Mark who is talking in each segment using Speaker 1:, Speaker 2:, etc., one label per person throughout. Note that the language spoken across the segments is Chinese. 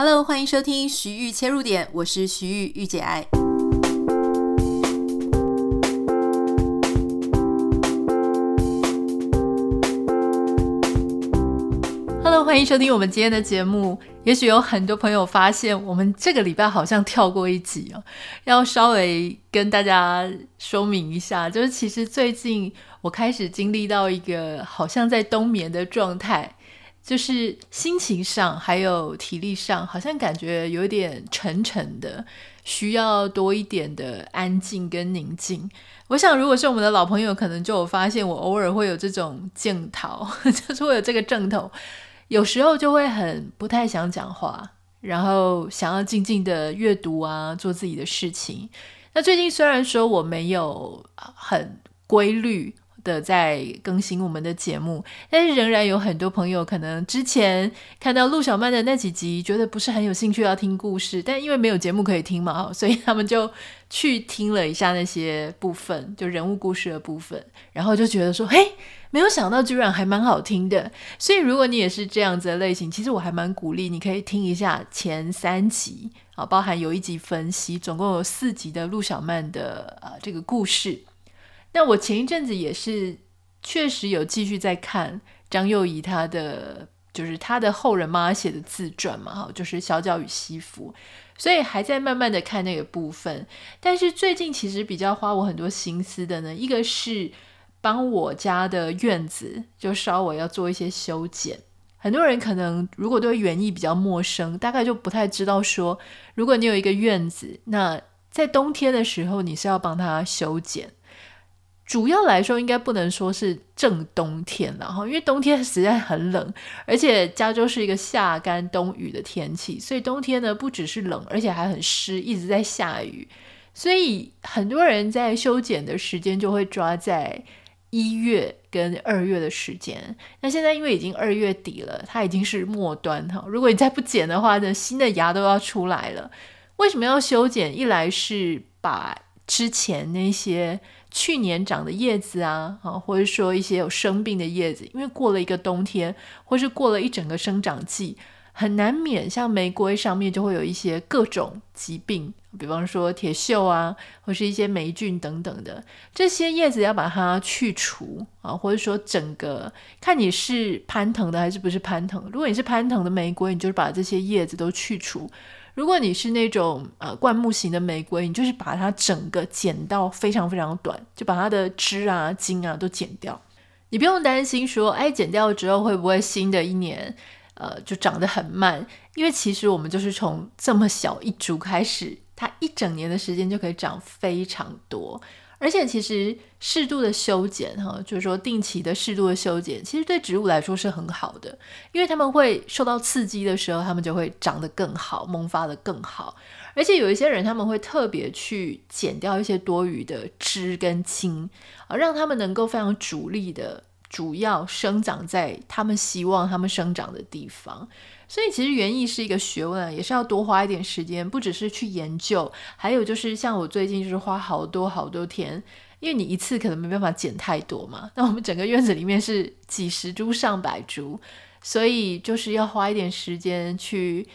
Speaker 1: Hello，欢迎收听徐玉切入点，我是徐豫御姐爱。Hello，欢迎收听我们今天的节目。也许有很多朋友发现，我们这个礼拜好像跳过一集哦，要稍微跟大家说明一下，就是其实最近我开始经历到一个好像在冬眠的状态。就是心情上还有体力上，好像感觉有点沉沉的，需要多一点的安静跟宁静。我想，如果是我们的老朋友，可能就有发现，我偶尔会有这种镜头，就是会有这个症头，有时候就会很不太想讲话，然后想要静静的阅读啊，做自己的事情。那最近虽然说我没有很规律。的在更新我们的节目，但是仍然有很多朋友可能之前看到陆小曼的那几集，觉得不是很有兴趣要听故事，但因为没有节目可以听嘛，所以他们就去听了一下那些部分，就人物故事的部分，然后就觉得说，嘿，没有想到居然还蛮好听的。所以如果你也是这样子的类型，其实我还蛮鼓励你可以听一下前三集啊，包含有一集分析，总共有四集的陆小曼的呃这个故事。那我前一阵子也是确实有继续在看张幼仪她的，就是她的后人帮她写的自传嘛，哈，就是《小脚与西服》，所以还在慢慢的看那个部分。但是最近其实比较花我很多心思的呢，一个是帮我家的院子就稍微要做一些修剪。很多人可能如果对园艺比较陌生，大概就不太知道说，如果你有一个院子，那在冬天的时候你是要帮它修剪。主要来说，应该不能说是正冬天了哈，因为冬天实在很冷，而且加州是一个夏干冬雨的天气，所以冬天呢不只是冷，而且还很湿，一直在下雨，所以很多人在修剪的时间就会抓在一月跟二月的时间。那现在因为已经二月底了，它已经是末端哈，如果你再不剪的话呢，新的芽都要出来了。为什么要修剪？一来是把之前那些去年长的叶子啊，啊，或者说一些有生病的叶子，因为过了一个冬天，或是过了一整个生长季，很难免像玫瑰上面就会有一些各种疾病，比方说铁锈啊，或是一些霉菌等等的，这些叶子要把它去除啊，或者说整个看你是攀藤的还是不是攀藤，如果你是攀藤的玫瑰，你就把这些叶子都去除。如果你是那种呃灌木型的玫瑰，你就是把它整个剪到非常非常短，就把它的枝啊、茎啊都剪掉。你不用担心说，哎，剪掉之后会不会新的一年呃就长得很慢？因为其实我们就是从这么小一株开始，它一整年的时间就可以长非常多。而且其实适度的修剪，哈，就是说定期的适度的修剪，其实对植物来说是很好的，因为它们会受到刺激的时候，它们就会长得更好，萌发得更好。而且有一些人他们会特别去剪掉一些多余的枝跟茎，啊，让它们能够非常主力的、主要生长在他们希望它们生长的地方。所以其实园艺是一个学问，也是要多花一点时间，不只是去研究，还有就是像我最近就是花好多好多天，因为你一次可能没办法剪太多嘛。那我们整个院子里面是几十株、上百株，所以就是要花一点时间去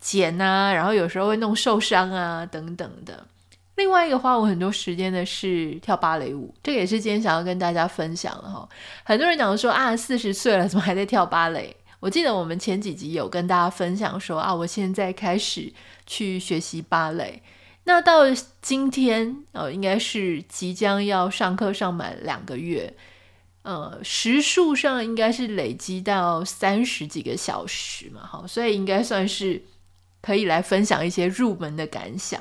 Speaker 1: 剪啊，然后有时候会弄受伤啊等等的。另外一个花我很多时间的是跳芭蕾舞，这个也是今天想要跟大家分享的哈。很多人讲说啊，四十岁了怎么还在跳芭蕾？我记得我们前几集有跟大家分享说啊，我现在开始去学习芭蕾。那到今天，呃，应该是即将要上课上满两个月，呃，时数上应该是累积到三十几个小时嘛，好，所以应该算是可以来分享一些入门的感想。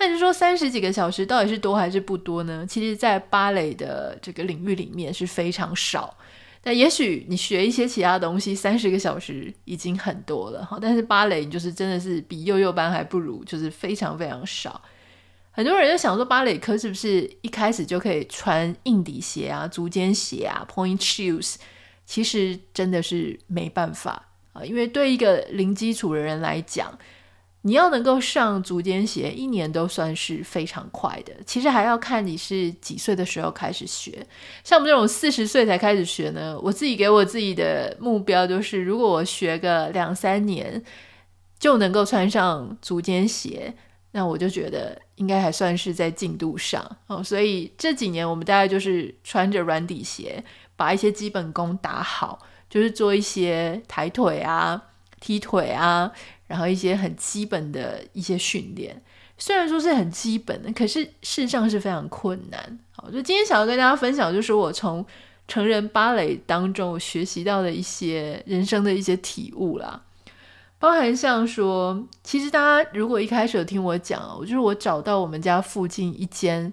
Speaker 1: 那就说三十几个小时到底是多还是不多呢？其实，在芭蕾的这个领域里面是非常少。但也许你学一些其他东西，三十个小时已经很多了哈。但是芭蕾就是真的是比幼幼班还不如，就是非常非常少。很多人就想说，芭蕾课是不是一开始就可以穿硬底鞋啊、足尖鞋啊、point shoes？其实真的是没办法啊，因为对一个零基础的人来讲。你要能够上足尖鞋，一年都算是非常快的。其实还要看你是几岁的时候开始学。像我们这种四十岁才开始学呢，我自己给我自己的目标就是，如果我学个两三年，就能够穿上足尖鞋，那我就觉得应该还算是在进度上哦。所以这几年我们大概就是穿着软底鞋，把一些基本功打好，就是做一些抬腿啊、踢腿啊，然后一些很基本的一些训练。虽然说是很基本的，可是事实上是非常困难。好，就今天想要跟大家分享，就是我从成人芭蕾当中学习到的一些人生的一些体悟啦。包含像说，其实大家如果一开始有听我讲，我就是我找到我们家附近一间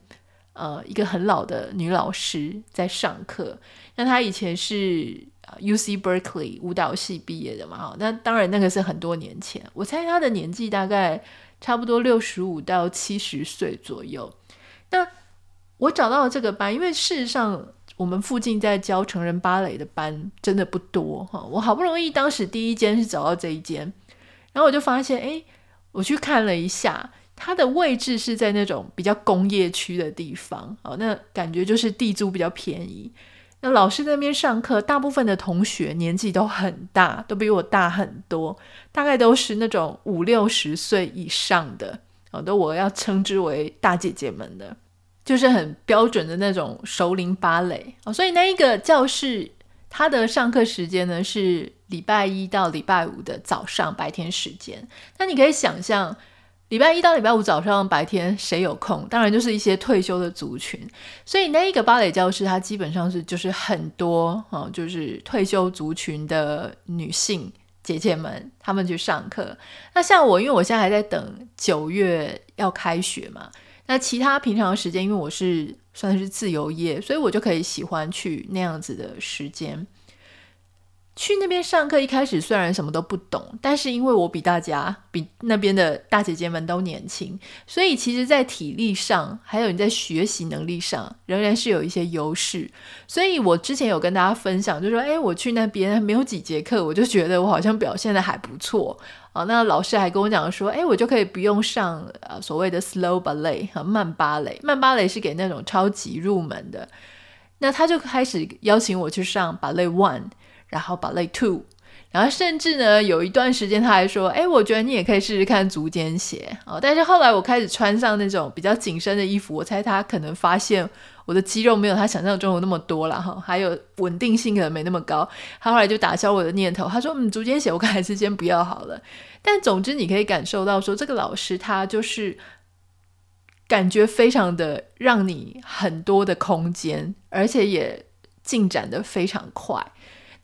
Speaker 1: 呃一个很老的女老师在上课。那她以前是 UC Berkeley 舞蹈系毕业的嘛，哈，那当然那个是很多年前，我猜他的年纪大概差不多六十五到七十岁左右。那我找到了这个班，因为事实上。我们附近在教成人芭蕾的班真的不多哈，我好不容易当时第一间是找到这一间，然后我就发现，哎，我去看了一下，它的位置是在那种比较工业区的地方，哦，那感觉就是地租比较便宜。那老师那边上课，大部分的同学年纪都很大，都比我大很多，大概都是那种五六十岁以上的，哦，都我要称之为大姐姐们的。就是很标准的那种熟龄芭蕾哦，所以那一个教室，它的上课时间呢是礼拜一到礼拜五的早上白天时间。那你可以想象，礼拜一到礼拜五早上白天谁有空？当然就是一些退休的族群。所以那一个芭蕾教室，它基本上是就是很多哦，就是退休族群的女性姐姐们，她们去上课。那像我，因为我现在还在等九月要开学嘛。那其他平常时间，因为我是算是自由业，所以我就可以喜欢去那样子的时间。去那边上课，一开始虽然什么都不懂，但是因为我比大家、比那边的大姐姐们都年轻，所以其实在体力上，还有你在学习能力上，仍然是有一些优势。所以我之前有跟大家分享，就说：“哎，我去那边没有几节课，我就觉得我好像表现得还不错。”啊，那老师还跟我讲说：“哎，我就可以不用上呃所谓的 slow ballet 和慢芭蕾，慢芭蕾是给那种超级入门的。”那他就开始邀请我去上 ballet one。然后把肋吐然后甚至呢，有一段时间他还说：“哎，我觉得你也可以试试看足尖鞋。”哦，但是后来我开始穿上那种比较紧身的衣服，我猜他可能发现我的肌肉没有他想象中有那么多了哈，还有稳定性可能没那么高。他后来就打消我的念头，他说：“嗯，足尖鞋我看还是先不要好了。”但总之你可以感受到说，这个老师他就是感觉非常的让你很多的空间，而且也进展的非常快。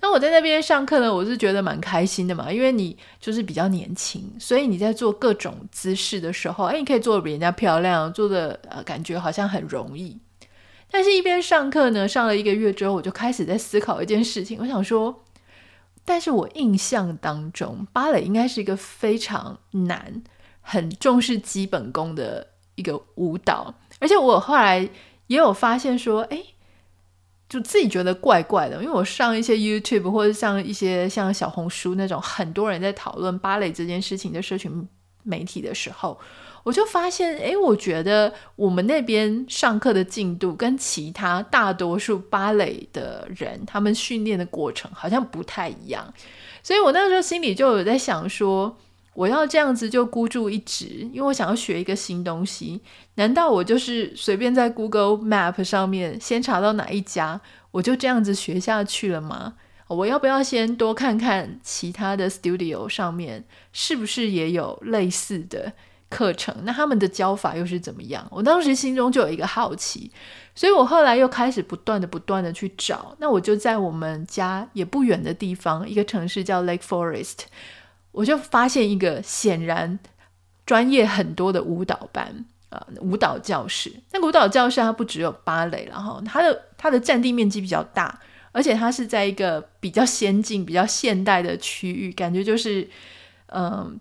Speaker 1: 那我在那边上课呢，我是觉得蛮开心的嘛，因为你就是比较年轻，所以你在做各种姿势的时候，哎，你可以做得比人家漂亮，做的呃感觉好像很容易。但是，一边上课呢，上了一个月之后，我就开始在思考一件事情，我想说，但是我印象当中，芭蕾应该是一个非常难、很重视基本功的一个舞蹈，而且我后来也有发现说，哎。就自己觉得怪怪的，因为我上一些 YouTube 或者像一些像小红书那种很多人在讨论芭蕾这件事情的社群媒体的时候，我就发现，诶，我觉得我们那边上课的进度跟其他大多数芭蕾的人他们训练的过程好像不太一样，所以我那时候心里就有在想说。我要这样子就孤注一掷，因为我想要学一个新东西。难道我就是随便在 Google Map 上面先查到哪一家，我就这样子学下去了吗？我要不要先多看看其他的 studio 上面是不是也有类似的课程？那他们的教法又是怎么样？我当时心中就有一个好奇，所以我后来又开始不断的、不断的去找。那我就在我们家也不远的地方，一个城市叫 Lake Forest。我就发现一个显然专业很多的舞蹈班啊，舞蹈教室。那舞蹈教室它不只有芭蕾，然后它的它的占地面积比较大，而且它是在一个比较先进、比较现代的区域，感觉就是嗯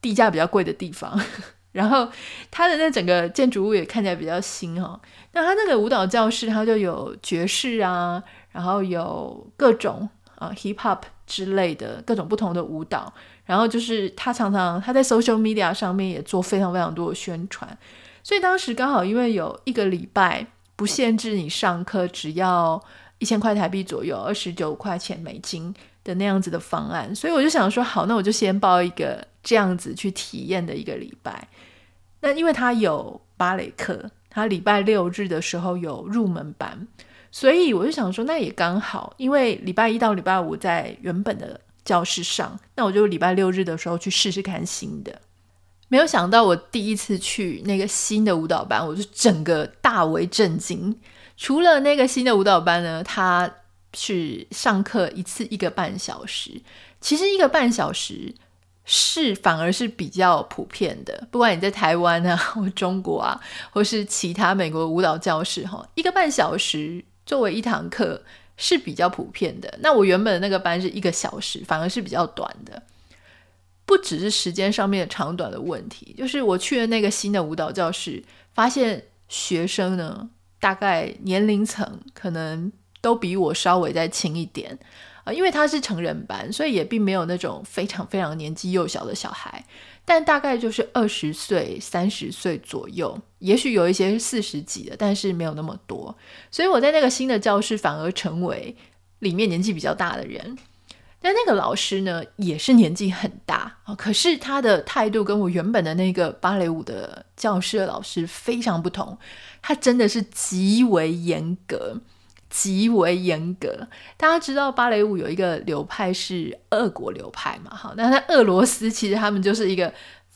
Speaker 1: 地价比较贵的地方。然后它的那整个建筑物也看起来比较新哈。那它那个舞蹈教室，它就有爵士啊，然后有各种啊 hip hop 之类的各种不同的舞蹈。然后就是他常常他在 social media 上面也做非常非常多的宣传，所以当时刚好因为有一个礼拜不限制你上课，只要一千块台币左右，二十九块钱美金的那样子的方案，所以我就想说好，那我就先报一个这样子去体验的一个礼拜。那因为他有芭蕾课，他礼拜六日的时候有入门班，所以我就想说，那也刚好，因为礼拜一到礼拜五在原本的教室上，那我就礼拜六日的时候去试试看新的。没有想到，我第一次去那个新的舞蹈班，我就整个大为震惊。除了那个新的舞蹈班呢，它是上课一次一个半小时。其实一个半小时是反而是比较普遍的，不管你在台湾啊，或中国啊，或是其他美国舞蹈教室，哈，一个半小时作为一堂课是比较普遍的。那我原本的那个班是一个小时，反而是比较短的。不只是时间上面的长短的问题，就是我去了那个新的舞蹈教室，发现学生呢，大概年龄层可能都比我稍微再轻一点啊，因为他是成人班，所以也并没有那种非常非常年纪幼小的小孩，但大概就是二十岁、三十岁左右，也许有一些四十几的，但是没有那么多，所以我在那个新的教室反而成为里面年纪比较大的人。但那个老师呢，也是年纪很大啊，可是他的态度跟我原本的那个芭蕾舞的教室的老师非常不同，他真的是极为严格，极为严格。大家知道芭蕾舞有一个流派是俄国流派嘛？哈，那在俄罗斯其实他们就是一个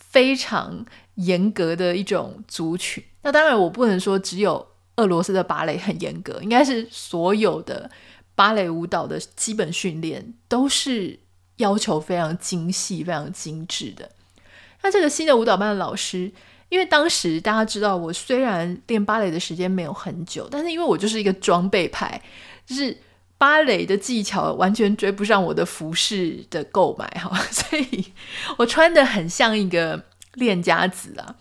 Speaker 1: 非常严格的一种族群。那当然，我不能说只有俄罗斯的芭蕾很严格，应该是所有的。芭蕾舞蹈的基本训练都是要求非常精细、非常精致的。那这个新的舞蹈班的老师，因为当时大家知道，我虽然练芭蕾的时间没有很久，但是因为我就是一个装备派，就是芭蕾的技巧完全追不上我的服饰的购买哈，所以我穿得很像一个练家子啊。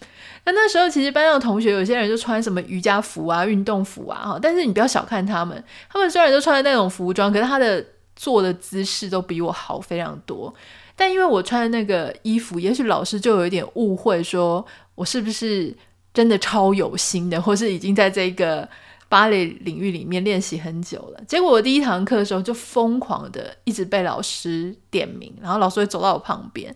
Speaker 1: 那那时候其实班上的同学有些人就穿什么瑜伽服啊、运动服啊，哈，但是你不要小看他们，他们虽然都穿的那种服装，可是他的做的姿势都比我好非常多。但因为我穿的那个衣服，也许老师就有一点误会，说我是不是真的超有心的，或是已经在这个芭蕾领域里面练习很久了。结果我第一堂课的时候就疯狂的一直被老师点名，然后老师会走到我旁边。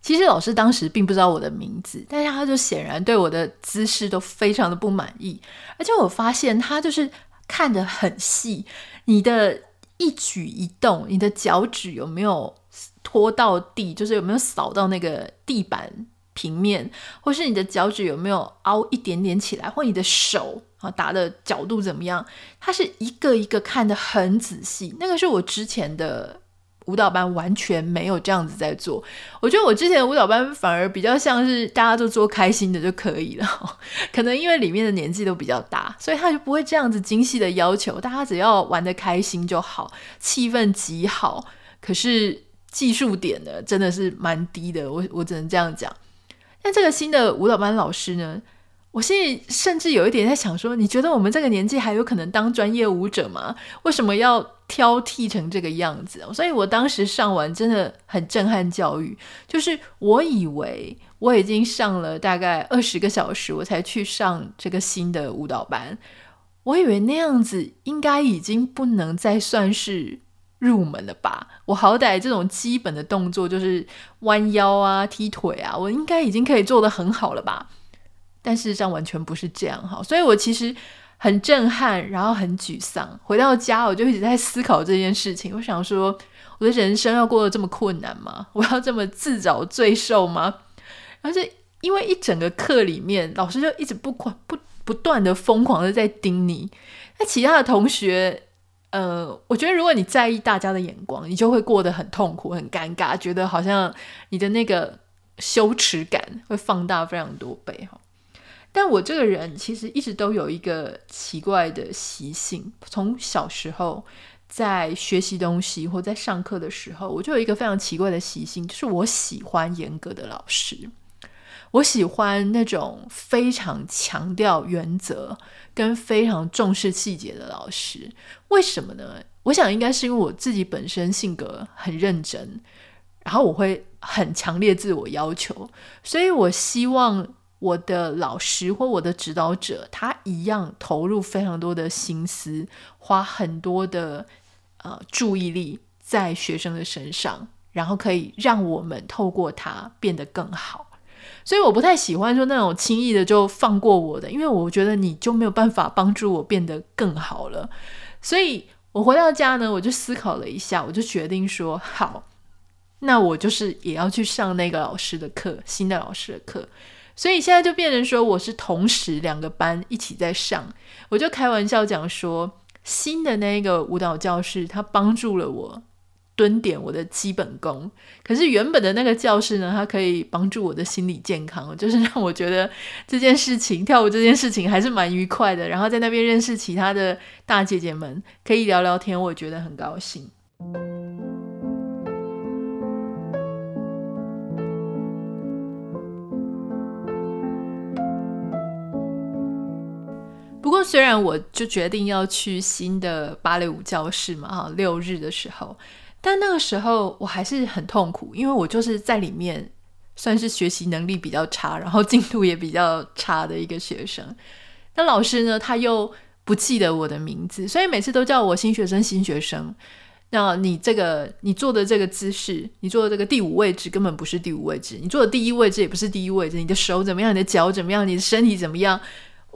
Speaker 1: 其实老师当时并不知道我的名字，但是他就显然对我的姿势都非常的不满意，而且我发现他就是看得很细，你的一举一动，你的脚趾有没有拖到地，就是有没有扫到那个地板平面，或是你的脚趾有没有凹一点点起来，或你的手啊打的角度怎么样，他是一个一个看得很仔细，那个是我之前的。舞蹈班完全没有这样子在做，我觉得我之前的舞蹈班反而比较像是大家都做开心的就可以了，可能因为里面的年纪都比较大，所以他就不会这样子精细的要求，大家只要玩得开心就好，气氛极好。可是技术点呢，真的是蛮低的，我我只能这样讲。但这个新的舞蹈班老师呢，我心里甚至有一点在想说，你觉得我们这个年纪还有可能当专业舞者吗？为什么要？挑剔成这个样子，所以我当时上完真的很震撼教育。就是我以为我已经上了大概二十个小时，我才去上这个新的舞蹈班。我以为那样子应该已经不能再算是入门了吧？我好歹这种基本的动作，就是弯腰啊、踢腿啊，我应该已经可以做得很好了吧？但事实上完全不是这样哈，所以我其实。很震撼，然后很沮丧。回到家，我就一直在思考这件事情。我想说，我的人生要过得这么困难吗？我要这么自找罪受吗？然后就因为一整个课里面，老师就一直不狂不不断的疯狂的在盯你。那其他的同学，呃，我觉得如果你在意大家的眼光，你就会过得很痛苦、很尴尬，觉得好像你的那个羞耻感会放大非常多倍哈。但我这个人其实一直都有一个奇怪的习性，从小时候在学习东西或在上课的时候，我就有一个非常奇怪的习性，就是我喜欢严格的老师，我喜欢那种非常强调原则跟非常重视细节的老师。为什么呢？我想应该是因为我自己本身性格很认真，然后我会很强烈自我要求，所以我希望。我的老师或我的指导者，他一样投入非常多的心思，花很多的呃注意力在学生的身上，然后可以让我们透过它变得更好。所以我不太喜欢说那种轻易的就放过我的，因为我觉得你就没有办法帮助我变得更好了。所以我回到家呢，我就思考了一下，我就决定说好，那我就是也要去上那个老师的课，新的老师的课。所以现在就变成说，我是同时两个班一起在上，我就开玩笑讲说，新的那个舞蹈教室，它帮助了我。蹲点我的基本功，可是原本的那个教室呢，它可以帮助我的心理健康，就是让我觉得这件事情，跳舞这件事情还是蛮愉快的。然后在那边认识其他的大姐姐们，可以聊聊天，我觉得很高兴。不过虽然我就决定要去新的芭蕾舞教室嘛，哈，六日的时候。但那个时候我还是很痛苦，因为我就是在里面算是学习能力比较差，然后进度也比较差的一个学生。那老师呢，他又不记得我的名字，所以每次都叫我新学生，新学生。那你这个你做的这个姿势，你做的这个第五位置根本不是第五位置，你做的第一位置也不是第一位置。你的手怎么样？你的脚怎么样？你的身体怎么样？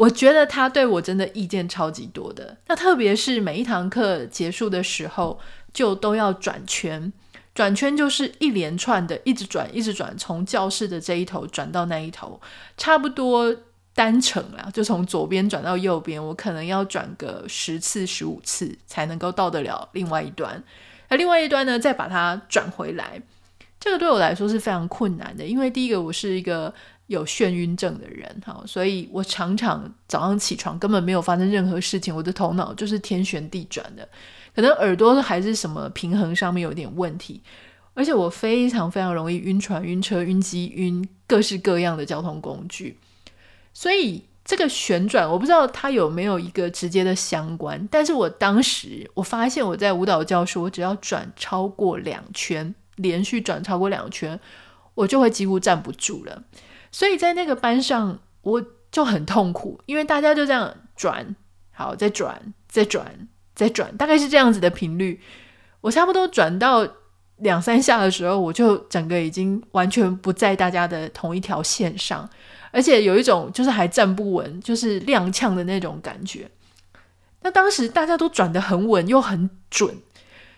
Speaker 1: 我觉得他对我真的意见超级多的。那特别是每一堂课结束的时候。就都要转圈，转圈就是一连串的，一直转，一直转，从教室的这一头转到那一头，差不多单程啦，就从左边转到右边，我可能要转个十次、十五次才能够到得了另外一端。那另外一端呢，再把它转回来，这个对我来说是非常困难的，因为第一个我是一个有眩晕症的人，哈，所以我常常早上起床根本没有发生任何事情，我的头脑就是天旋地转的。可能耳朵还是什么平衡上面有点问题，而且我非常非常容易晕船、晕车、晕机、晕各式各样的交通工具，所以这个旋转我不知道它有没有一个直接的相关。但是我当时我发现我在舞蹈教室，我只要转超过两圈，连续转超过两圈，我就会几乎站不住了。所以在那个班上我就很痛苦，因为大家就这样转，好，再转，再转。再转，大概是这样子的频率。我差不多转到两三下的时候，我就整个已经完全不在大家的同一条线上，而且有一种就是还站不稳，就是踉跄的那种感觉。那当时大家都转得很稳又很准，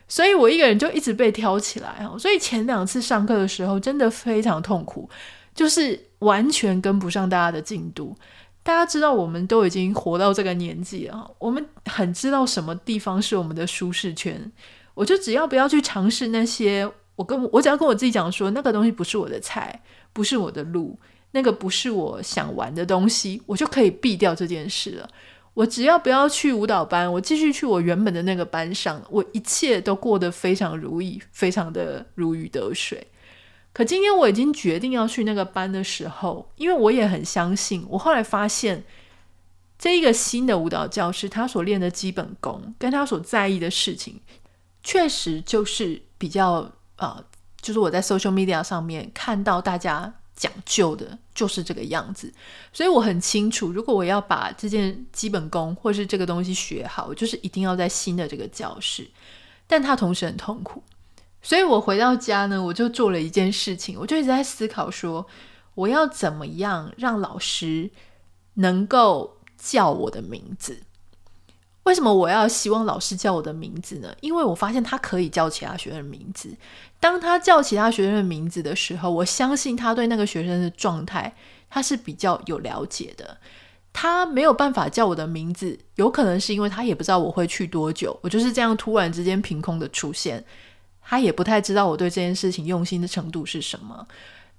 Speaker 1: 所以我一个人就一直被挑起来。所以前两次上课的时候真的非常痛苦，就是完全跟不上大家的进度。大家知道，我们都已经活到这个年纪了，我们很知道什么地方是我们的舒适圈。我就只要不要去尝试那些，我跟我只要跟我自己讲说，那个东西不是我的菜，不是我的路，那个不是我想玩的东西，我就可以避掉这件事了。我只要不要去舞蹈班，我继续去我原本的那个班上，我一切都过得非常如意，非常的如鱼得水。可今天我已经决定要去那个班的时候，因为我也很相信。我后来发现，这一个新的舞蹈教室，他所练的基本功，跟他所在意的事情，确实就是比较呃，就是我在 social media 上面看到大家讲究的，就是这个样子。所以我很清楚，如果我要把这件基本功或是这个东西学好，就是一定要在新的这个教室。但他同时很痛苦。所以我回到家呢，我就做了一件事情，我就一直在思考说，我要怎么样让老师能够叫我的名字？为什么我要希望老师叫我的名字呢？因为我发现他可以叫其他学生的名字。当他叫其他学生的名字的时候，我相信他对那个学生的状态，他是比较有了解的。他没有办法叫我的名字，有可能是因为他也不知道我会去多久，我就是这样突然之间凭空的出现。他也不太知道我对这件事情用心的程度是什么。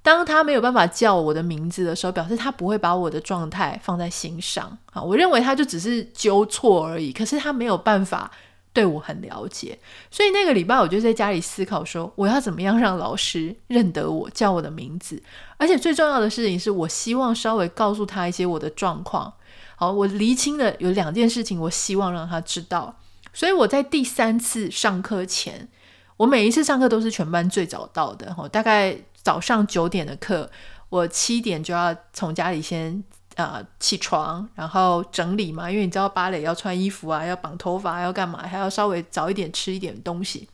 Speaker 1: 当他没有办法叫我的名字的时候，表示他不会把我的状态放在心上啊。我认为他就只是纠错而已，可是他没有办法对我很了解。所以那个礼拜，我就在家里思考说，我要怎么样让老师认得我，叫我的名字。而且最重要的事情是我希望稍微告诉他一些我的状况。好，我厘清了有两件事情，我希望让他知道。所以我在第三次上课前。我每一次上课都是全班最早到的，大概早上九点的课，我七点就要从家里先呃起床，然后整理嘛，因为你知道芭蕾要穿衣服啊，要绑头发，要干嘛，还要稍微早一点吃一点东西，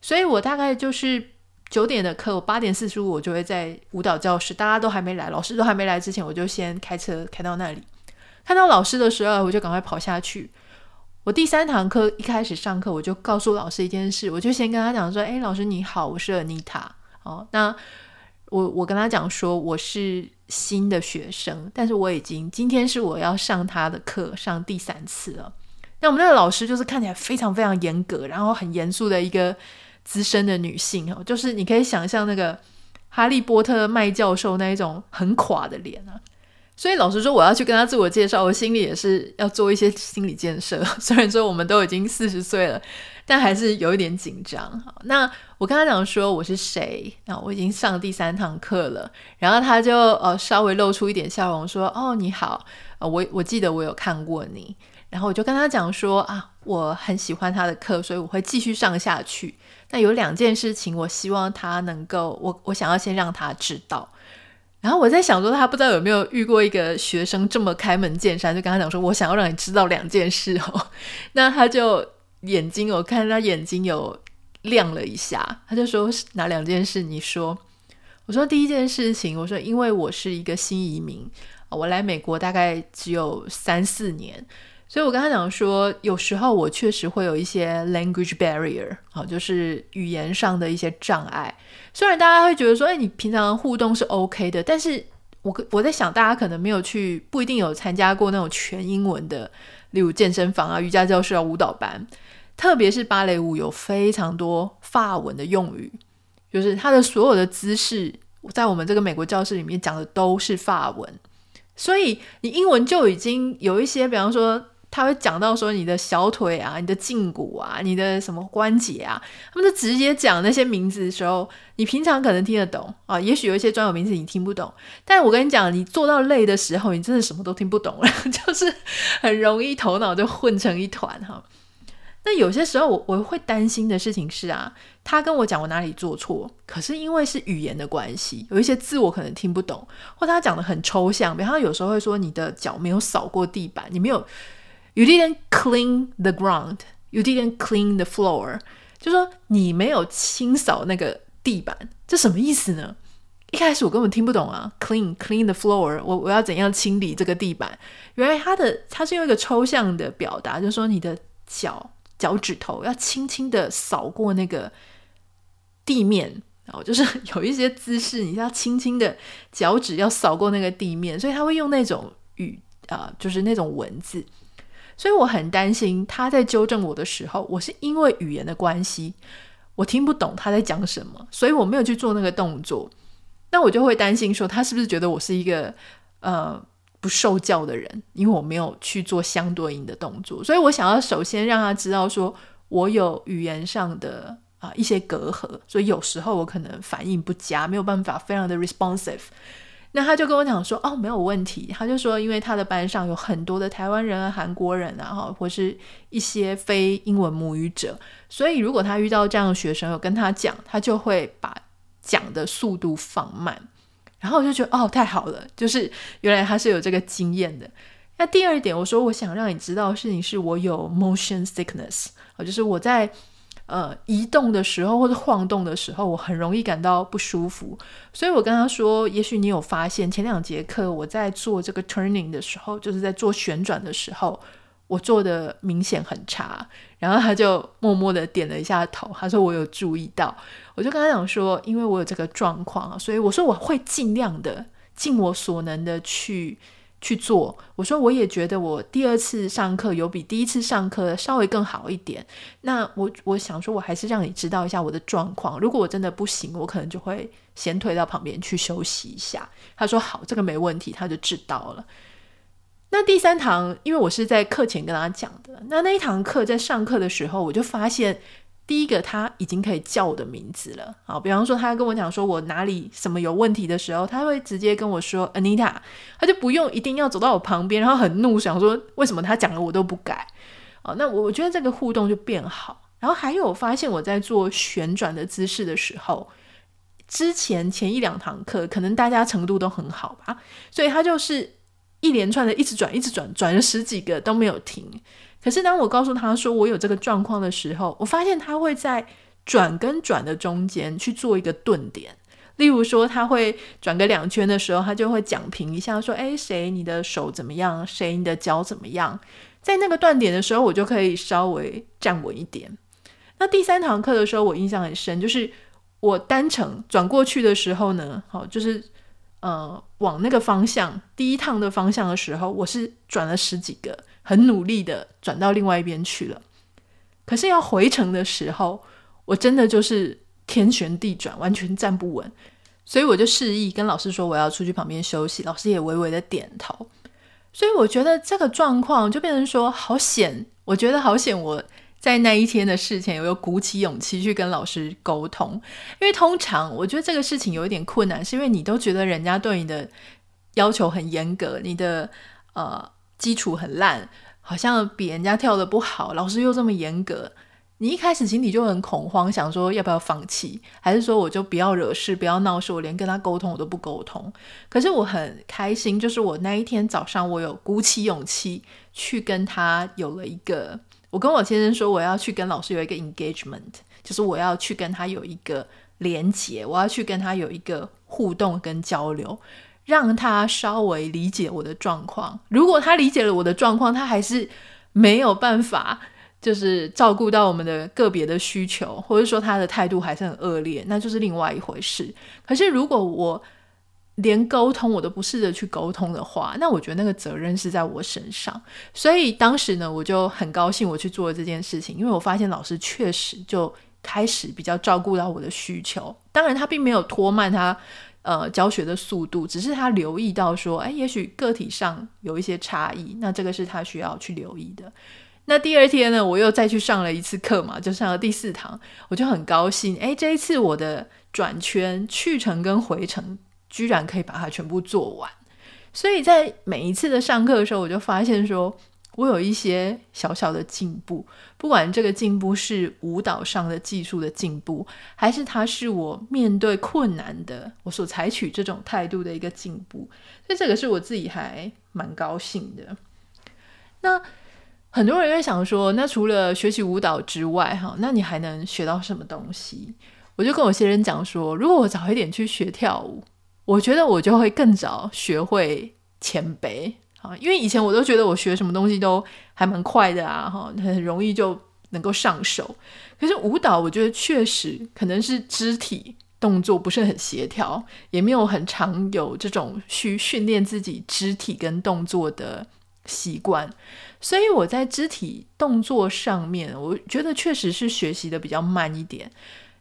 Speaker 1: 所以我大概就是九点的课，我八点四十五我就会在舞蹈教室，大家都还没来，老师都还没来之前，我就先开车开到那里。看到老师的时候，我就赶快跑下去。我第三堂课一开始上课，我就告诉老师一件事，我就先跟他讲说：“哎，老师你好，我是 Anita。哦，那我我跟他讲说我是新的学生，但是我已经今天是我要上他的课上第三次了。那我们那个老师就是看起来非常非常严格，然后很严肃的一个资深的女性哦，就是你可以想象那个哈利波特麦教授那一种很垮的脸啊。”所以老实说，我要去跟他自我介绍，我心里也是要做一些心理建设。虽然说我们都已经四十岁了，但还是有一点紧张。那我跟他讲说我是谁，那我已经上第三堂课了，然后他就呃稍微露出一点笑容，说：“哦，你好，呃，我我记得我有看过你。”然后我就跟他讲说：“啊，我很喜欢他的课，所以我会继续上下去。那有两件事情，我希望他能够，我我想要先让他知道。”然后我在想说，他不知道有没有遇过一个学生这么开门见山，就跟他讲说：“我想要让你知道两件事哦。”那他就眼睛，我看他眼睛有亮了一下，他就说：“哪两件事？你说。”我说：“第一件事情，我说因为我是一个新移民，我来美国大概只有三四年。”所以我跟他讲说，有时候我确实会有一些 language barrier 啊，就是语言上的一些障碍。虽然大家会觉得说，哎，你平常互动是 OK 的，但是我我在想，大家可能没有去，不一定有参加过那种全英文的，例如健身房啊、瑜伽教室啊、舞蹈班，特别是芭蕾舞有非常多法文的用语，就是它的所有的姿势，在我们这个美国教室里面讲的都是法文，所以你英文就已经有一些，比方说。他会讲到说你的小腿啊，你的胫骨啊，你的什么关节啊，他们就直接讲那些名字的时候，你平常可能听得懂啊，也许有一些专有名词你听不懂，但我跟你讲，你做到累的时候，你真的什么都听不懂了，就是很容易头脑就混成一团哈。那有些时候我我会担心的事情是啊，他跟我讲我哪里做错，可是因为是语言的关系，有一些字我可能听不懂，或他讲的很抽象，比方有时候会说你的脚没有扫过地板，你没有。You didn't clean the ground. You didn't clean the floor. 就说你没有清扫那个地板，这什么意思呢？一开始我根本听不懂啊。Clean, clean the floor. 我我要怎样清理这个地板？原来它的它是用一个抽象的表达，就是说你的脚脚趾头要轻轻的扫过那个地面，然后就是有一些姿势，你要轻轻的脚趾要扫过那个地面，所以他会用那种语啊、呃，就是那种文字。所以我很担心他在纠正我的时候，我是因为语言的关系，我听不懂他在讲什么，所以我没有去做那个动作。那我就会担心说，他是不是觉得我是一个呃不受教的人，因为我没有去做相对应的动作。所以我想要首先让他知道，说我有语言上的啊、一些隔阂，所以有时候我可能反应不佳，没有办法非常的 responsive。那他就跟我讲说，哦，没有问题。他就说，因为他的班上有很多的台湾人啊、韩国人啊，哈，或是一些非英文母语者，所以如果他遇到这样的学生，有跟他讲，他就会把讲的速度放慢。然后我就觉得，哦，太好了，就是原来他是有这个经验的。那第二点，我说我想让你知道的事情是，我有 motion sickness，就是我在。呃，移动的时候或者晃动的时候，我很容易感到不舒服。所以我跟他说，也许你有发现，前两节课我在做这个 turning 的时候，就是在做旋转的时候，我做的明显很差。然后他就默默的点了一下头，他说我有注意到。我就跟他讲说，因为我有这个状况，所以我说我会尽量的，尽我所能的去。去做，我说我也觉得我第二次上课有比第一次上课稍微更好一点。那我我想说，我还是让你知道一下我的状况。如果我真的不行，我可能就会先退到旁边去休息一下。他说好，这个没问题，他就知道了。那第三堂，因为我是在课前跟他讲的，那那一堂课在上课的时候，我就发现。第一个，他已经可以叫我的名字了。好，比方说，他跟我讲说我哪里什么有问题的时候，他会直接跟我说 Anita，他就不用一定要走到我旁边，然后很怒，想说为什么他讲了我都不改。哦，那我我觉得这个互动就变好。然后还有，发现我在做旋转的姿势的时候，之前前一两堂课可能大家程度都很好吧，所以他就是一连串的一直转，一直转，转了十几个都没有停。可是当我告诉他说我有这个状况的时候，我发现他会在转跟转的中间去做一个顿点。例如说，他会转个两圈的时候，他就会讲评一下，说：“哎，谁你的手怎么样？谁你的脚怎么样？”在那个断点的时候，我就可以稍微站稳一点。那第三堂课的时候，我印象很深，就是我单程转过去的时候呢，好，就是呃往那个方向第一趟的方向的时候，我是转了十几个，很努力的转到另外一边去了。可是要回程的时候，我真的就是。天旋地转，完全站不稳，所以我就示意跟老师说我要出去旁边休息，老师也微微的点头。所以我觉得这个状况就变成说好险，我觉得好险，我在那一天的事前有有鼓起勇气去跟老师沟通，因为通常我觉得这个事情有一点困难，是因为你都觉得人家对你的要求很严格，你的呃基础很烂，好像比人家跳得不好，老师又这么严格。你一开始心里就很恐慌，想说要不要放弃，还是说我就不要惹事，不要闹事，我连跟他沟通我都不沟通。可是我很开心，就是我那一天早上，我有鼓起勇气去跟他有了一个，我跟我先生说我要去跟老师有一个 engagement，就是我要去跟他有一个连结，我要去跟他有一个互动跟交流，让他稍微理解我的状况。如果他理解了我的状况，他还是没有办法。就是照顾到我们的个别的需求，或者说他的态度还是很恶劣，那就是另外一回事。可是如果我连沟通我都不试着去沟通的话，那我觉得那个责任是在我身上。所以当时呢，我就很高兴我去做了这件事情，因为我发现老师确实就开始比较照顾到我的需求。当然，他并没有拖慢他呃教学的速度，只是他留意到说，哎，也许个体上有一些差异，那这个是他需要去留意的。那第二天呢，我又再去上了一次课嘛，就上了第四堂，我就很高兴，诶，这一次我的转圈去程跟回程居然可以把它全部做完。所以在每一次的上课的时候，我就发现说我有一些小小的进步，不管这个进步是舞蹈上的技术的进步，还是它是我面对困难的我所采取这种态度的一个进步，所以这个是我自己还蛮高兴的。那。很多人会想说，那除了学习舞蹈之外，哈，那你还能学到什么东西？我就跟我先生讲说，如果我早一点去学跳舞，我觉得我就会更早学会谦卑啊，因为以前我都觉得我学什么东西都还蛮快的啊，哈，很容易就能够上手。可是舞蹈，我觉得确实可能是肢体动作不是很协调，也没有很常有这种去训练自己肢体跟动作的习惯。所以我在肢体动作上面，我觉得确实是学习的比较慢一点。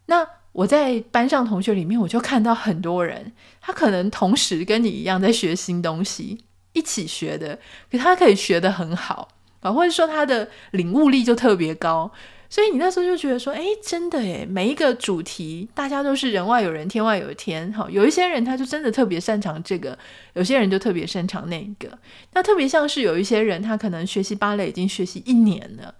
Speaker 1: 那我在班上同学里面，我就看到很多人，他可能同时跟你一样在学新东西，一起学的，可他可以学得很好啊，或者说他的领悟力就特别高。所以你那时候就觉得说，哎，真的诶，每一个主题大家都是人外有人，天外有天。哈，有一些人他就真的特别擅长这个，有些人就特别擅长那个。那特别像是有一些人，他可能学习芭蕾已经学习一年了，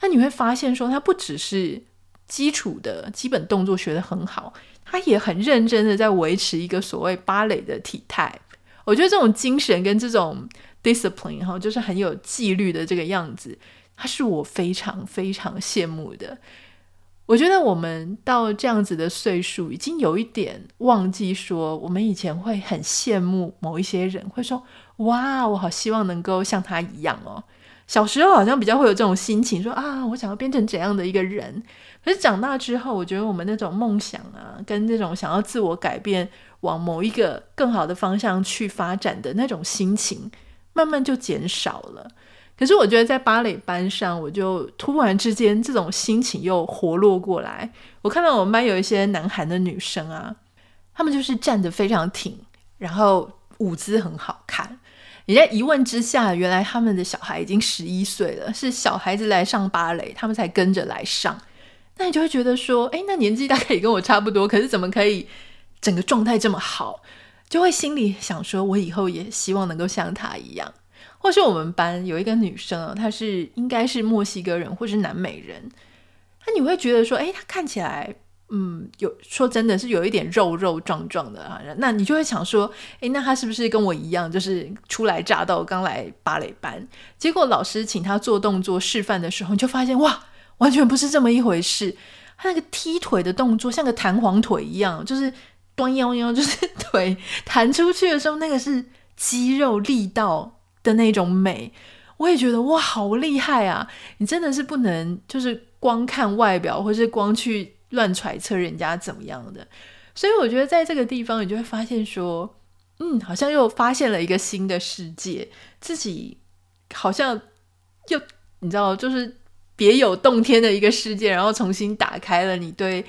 Speaker 1: 那你会发现说，他不只是基础的基本动作学得很好，他也很认真的在维持一个所谓芭蕾的体态。我觉得这种精神跟这种 discipline 哈，就是很有纪律的这个样子。他是我非常非常羡慕的。我觉得我们到这样子的岁数，已经有一点忘记说，我们以前会很羡慕某一些人，会说：“哇，我好希望能够像他一样哦。”小时候好像比较会有这种心情，说：“啊，我想要变成怎样的一个人。”可是长大之后，我觉得我们那种梦想啊，跟那种想要自我改变，往某一个更好的方向去发展的那种心情，慢慢就减少了。可是我觉得在芭蕾班上，我就突然之间这种心情又活络过来。我看到我们班有一些南韩的女生啊，她们就是站得非常挺，然后舞姿很好看。你在一问之下，原来他们的小孩已经十一岁了，是小孩子来上芭蕾，他们才跟着来上。那你就会觉得说，诶，那年纪大概也跟我差不多，可是怎么可以整个状态这么好？就会心里想说，我以后也希望能够像她一样。或是我们班有一个女生，她是应该是墨西哥人或是南美人，那你会觉得说，诶，她看起来，嗯，有说真的是有一点肉肉壮壮的啊，那你就会想说，诶，那她是不是跟我一样，就是初来乍到，刚来芭蕾班？结果老师请她做动作示范的时候，你就发现哇，完全不是这么一回事。她那个踢腿的动作像个弹簧腿一样，就是端腰腰，就是 腿弹出去的时候，那个是肌肉力道的那种美。我也觉得哇，好厉害啊！你真的是不能就是光看外表，或是光去乱揣测人家怎么样的。所以我觉得在这个地方，你就会发现说，嗯，好像又发现了一个新的世界，自己好像又你知道，就是。别有洞天的一个世界，然后重新打开了你对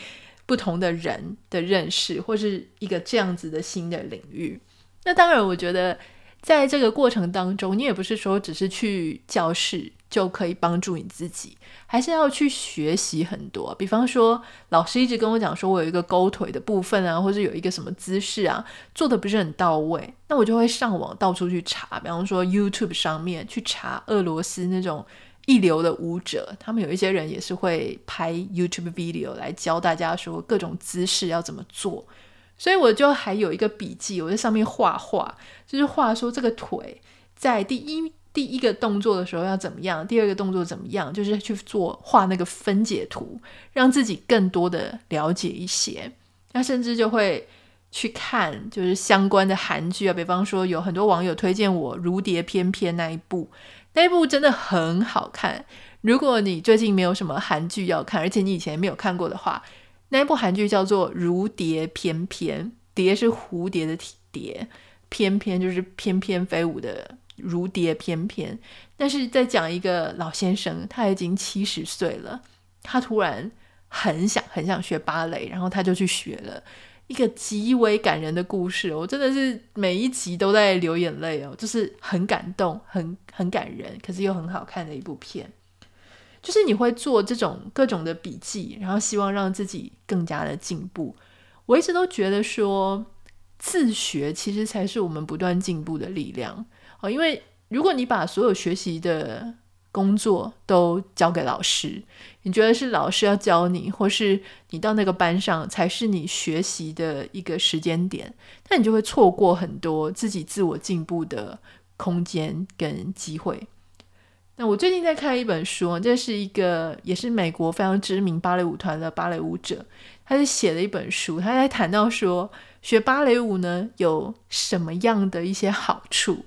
Speaker 1: 不同的人的认识，或是一个这样子的新的领域。那当然，我觉得在这个过程当中，你也不是说只是去教室就可以帮助你自己，还是要去学习很多。比方说，老师一直跟我讲说，我有一个勾腿的部分啊，或者有一个什么姿势啊，做的不是很到位，那我就会上网到处去查，比方说 YouTube 上面去查俄罗斯那种。一流的舞者，他们有一些人也是会拍 YouTube video 来教大家说各种姿势要怎么做，所以我就还有一个笔记，我在上面画画，就是画说这个腿在第一第一个动作的时候要怎么样，第二个动作怎么样，就是去做画那个分解图，让自己更多的了解一些。那甚至就会去看就是相关的韩剧啊，比方说有很多网友推荐我《如蝶翩翩》那一部。那一部真的很好看。如果你最近没有什么韩剧要看，而且你以前没有看过的话，那一部韩剧叫做《如蝶翩翩》，蝶是蝴蝶的蝶，翩翩就是翩翩飞舞的如蝶翩翩。但是在讲一个老先生，他已经七十岁了，他突然很想很想学芭蕾，然后他就去学了。一个极为感人的故事，我真的是每一集都在流眼泪哦，就是很感动，很很感人，可是又很好看的一部片。就是你会做这种各种的笔记，然后希望让自己更加的进步。我一直都觉得说，自学其实才是我们不断进步的力量哦，因为如果你把所有学习的工作都交给老师，你觉得是老师要教你，或是你到那个班上才是你学习的一个时间点，那你就会错过很多自己自我进步的空间跟机会。那我最近在看一本书，这是一个也是美国非常知名芭蕾舞团的芭蕾舞者，他是写了一本书，他在谈到说学芭蕾舞呢有什么样的一些好处。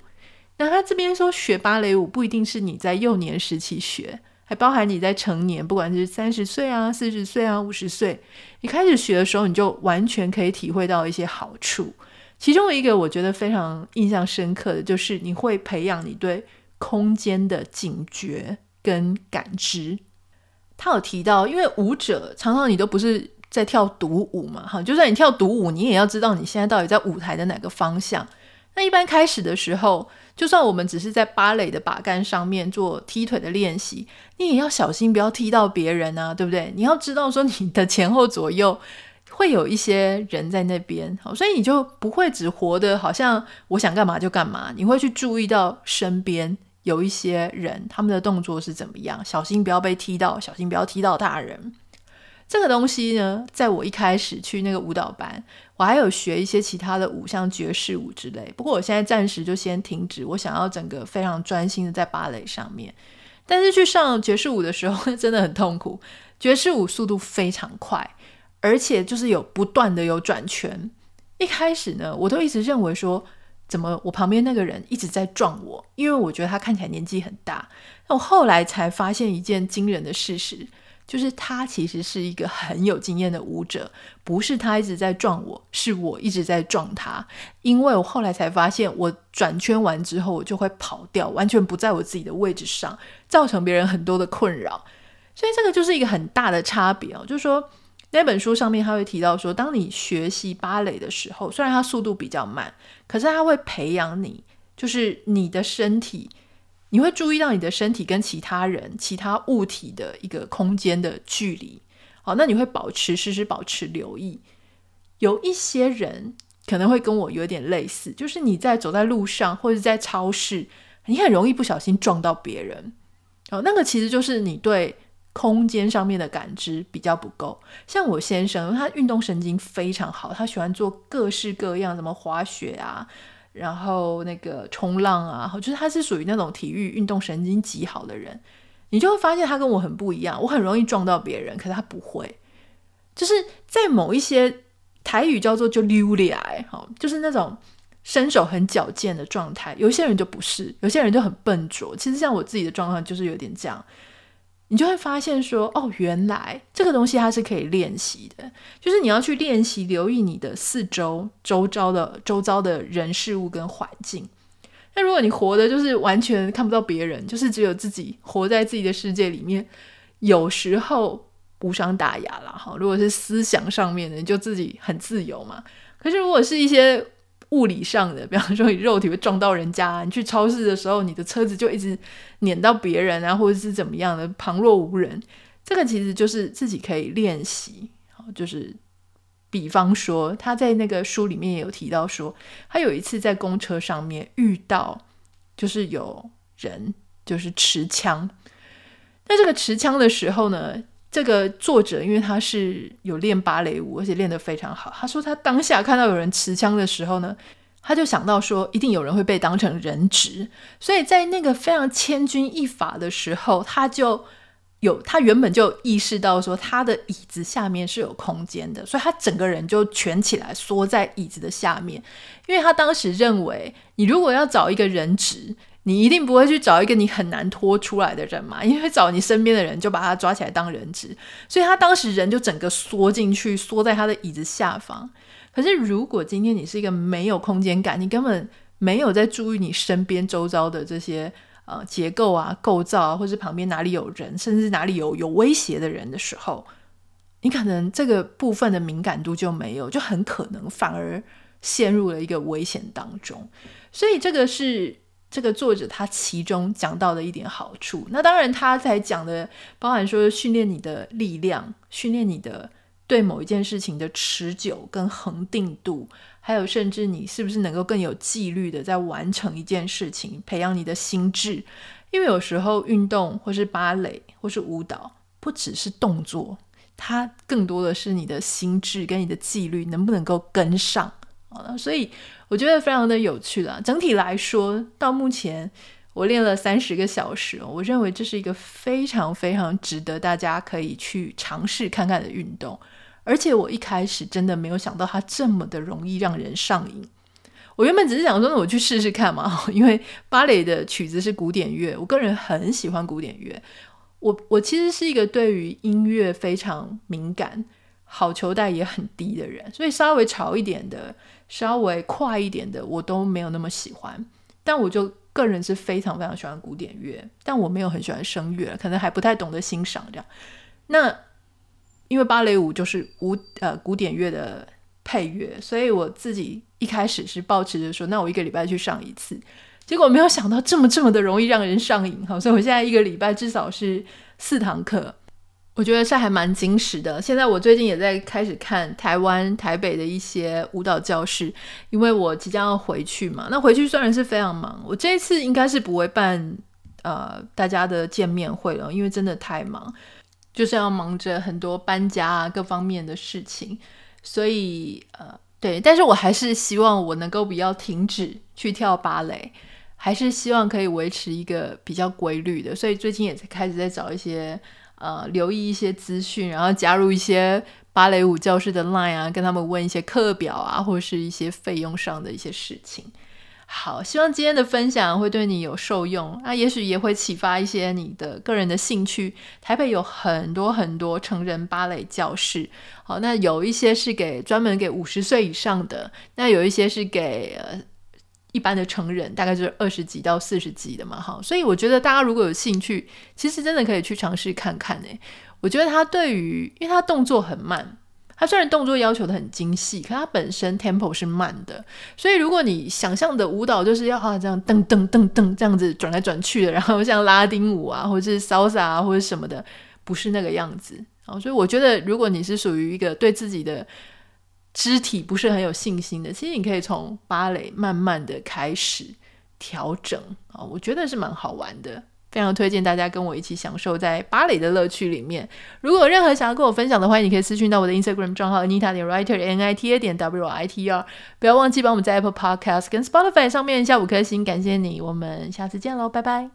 Speaker 1: 那他这边说，学芭蕾舞不一定是你在幼年时期学，还包含你在成年，不管是三十岁啊、四十岁啊、五十岁，你开始学的时候，你就完全可以体会到一些好处。其中一个我觉得非常印象深刻的就是，你会培养你对空间的警觉跟感知。他有提到，因为舞者常常你都不是在跳独舞嘛，哈，就算你跳独舞，你也要知道你现在到底在舞台的哪个方向。那一般开始的时候，就算我们只是在芭蕾的把杆上面做踢腿的练习，你也要小心不要踢到别人啊，对不对？你要知道说你的前后左右会有一些人在那边，好，所以你就不会只活得好像我想干嘛就干嘛，你会去注意到身边有一些人，他们的动作是怎么样，小心不要被踢到，小心不要踢到大人。这个东西呢，在我一开始去那个舞蹈班，我还有学一些其他的舞，像爵士舞之类。不过我现在暂时就先停止，我想要整个非常专心的在芭蕾上面。但是去上爵士舞的时候真的很痛苦，爵士舞速度非常快，而且就是有不断的有转圈。一开始呢，我都一直认为说，怎么我旁边那个人一直在撞我，因为我觉得他看起来年纪很大。那我后来才发现一件惊人的事实。就是他其实是一个很有经验的舞者，不是他一直在撞我，是我一直在撞他。因为我后来才发现，我转圈完之后，我就会跑掉，完全不在我自己的位置上，造成别人很多的困扰。所以这个就是一个很大的差别哦。就是说，那本书上面他会提到说，当你学习芭蕾的时候，虽然它速度比较慢，可是它会培养你，就是你的身体。你会注意到你的身体跟其他人、其他物体的一个空间的距离，好，那你会保持时时保持留意。有一些人可能会跟我有点类似，就是你在走在路上或者在超市，你很容易不小心撞到别人，哦，那个其实就是你对空间上面的感知比较不够。像我先生，他运动神经非常好，他喜欢做各式各样，什么滑雪啊。然后那个冲浪啊，就是他是属于那种体育运动神经极好的人，你就会发现他跟我很不一样。我很容易撞到别人，可是他不会。就是在某一些台语叫做就溜里来，哈，就是那种身手很矫健的状态。有些人就不是，有些人就很笨拙。其实像我自己的状况就是有点这样。你就会发现说，哦，原来这个东西它是可以练习的，就是你要去练习留意你的四周、周遭的周遭的人事物跟环境。那如果你活的就是完全看不到别人，就是只有自己活在自己的世界里面，有时候无伤大雅啦。哈，如果是思想上面的，你就自己很自由嘛。可是如果是一些物理上的，比方说你肉体会撞到人家，你去超市的时候，你的车子就一直碾到别人啊，或者是怎么样的，旁若无人。这个其实就是自己可以练习。就是比方说，他在那个书里面也有提到说，他有一次在公车上面遇到，就是有人就是持枪。那这个持枪的时候呢，这个作者因为他是有练芭蕾舞，而且练得非常好。他说他当下看到有人持枪的时候呢，他就想到说一定有人会被当成人质，所以在那个非常千钧一发的时候，他就有他原本就意识到说他的椅子下面是有空间的，所以他整个人就蜷起来缩在椅子的下面，因为他当时认为你如果要找一个人质。你一定不会去找一个你很难拖出来的人嘛，因为找你身边的人就把他抓起来当人质，所以他当时人就整个缩进去，缩在他的椅子下方。可是如果今天你是一个没有空间感，你根本没有在注意你身边周遭的这些呃结构啊、构造啊，或是旁边哪里有人，甚至哪里有有威胁的人的时候，你可能这个部分的敏感度就没有，就很可能反而陷入了一个危险当中。所以这个是。这个作者他其中讲到的一点好处，那当然他才讲的包含说训练你的力量，训练你的对某一件事情的持久跟恒定度，还有甚至你是不是能够更有纪律的在完成一件事情，培养你的心智。因为有时候运动或是芭蕾或是舞蹈，不只是动作，它更多的是你的心智跟你的纪律能不能够跟上。所以我觉得非常的有趣啦。整体来说，到目前我练了三十个小时，我认为这是一个非常非常值得大家可以去尝试看看的运动。而且我一开始真的没有想到它这么的容易让人上瘾。我原本只是想说，那我去试试看嘛，因为芭蕾的曲子是古典乐，我个人很喜欢古典乐。我我其实是一个对于音乐非常敏感。好球带也很低的人，所以稍微吵一点的、稍微快一点的，我都没有那么喜欢。但我就个人是非常非常喜欢古典乐，但我没有很喜欢声乐，可能还不太懂得欣赏这样。那因为芭蕾舞就是舞呃古典乐的配乐，所以我自己一开始是抱持着说，那我一个礼拜去上一次。结果没有想到这么这么的容易让人上瘾，哈，所以我现在一个礼拜至少是四堂课。我觉得是还蛮精实的。现在我最近也在开始看台湾台北的一些舞蹈教室，因为我即将要回去嘛。那回去虽然是非常忙，我这一次应该是不会办呃大家的见面会了，因为真的太忙，就是要忙着很多搬家啊各方面的事情。所以呃对，但是我还是希望我能够比较停止去跳芭蕾，还是希望可以维持一个比较规律的。所以最近也在开始在找一些。呃，留意一些资讯，然后加入一些芭蕾舞教室的 line 啊，跟他们问一些课表啊，或是一些费用上的一些事情。好，希望今天的分享会对你有受用，那也许也会启发一些你的个人的兴趣。台北有很多很多成人芭蕾教室，好，那有一些是给专门给五十岁以上的，那有一些是给呃。一般的成人大概就是二十几到四十几的嘛，哈，所以我觉得大家如果有兴趣，其实真的可以去尝试看看诶。我觉得他对于，因为他动作很慢，他虽然动作要求的很精细，可他本身 tempo 是慢的，所以如果你想象的舞蹈就是要啊这样噔噔噔噔这样子转来转去的，然后像拉丁舞啊，或者是 salsa 啊，或者什么的，不是那个样子啊。所以我觉得，如果你是属于一个对自己的。肢体不是很有信心的，其实你可以从芭蕾慢慢的开始调整啊，我觉得是蛮好玩的，非常推荐大家跟我一起享受在芭蕾的乐趣里面。如果有任何想要跟我分享的，话你可以私讯到我的 Instagram 账号 Anita 点 Writer N I T A 点 W I T R，不要忘记帮我们在 Apple Podcast 跟 Spotify 上面下五颗星，感谢你，我们下次见喽，拜拜。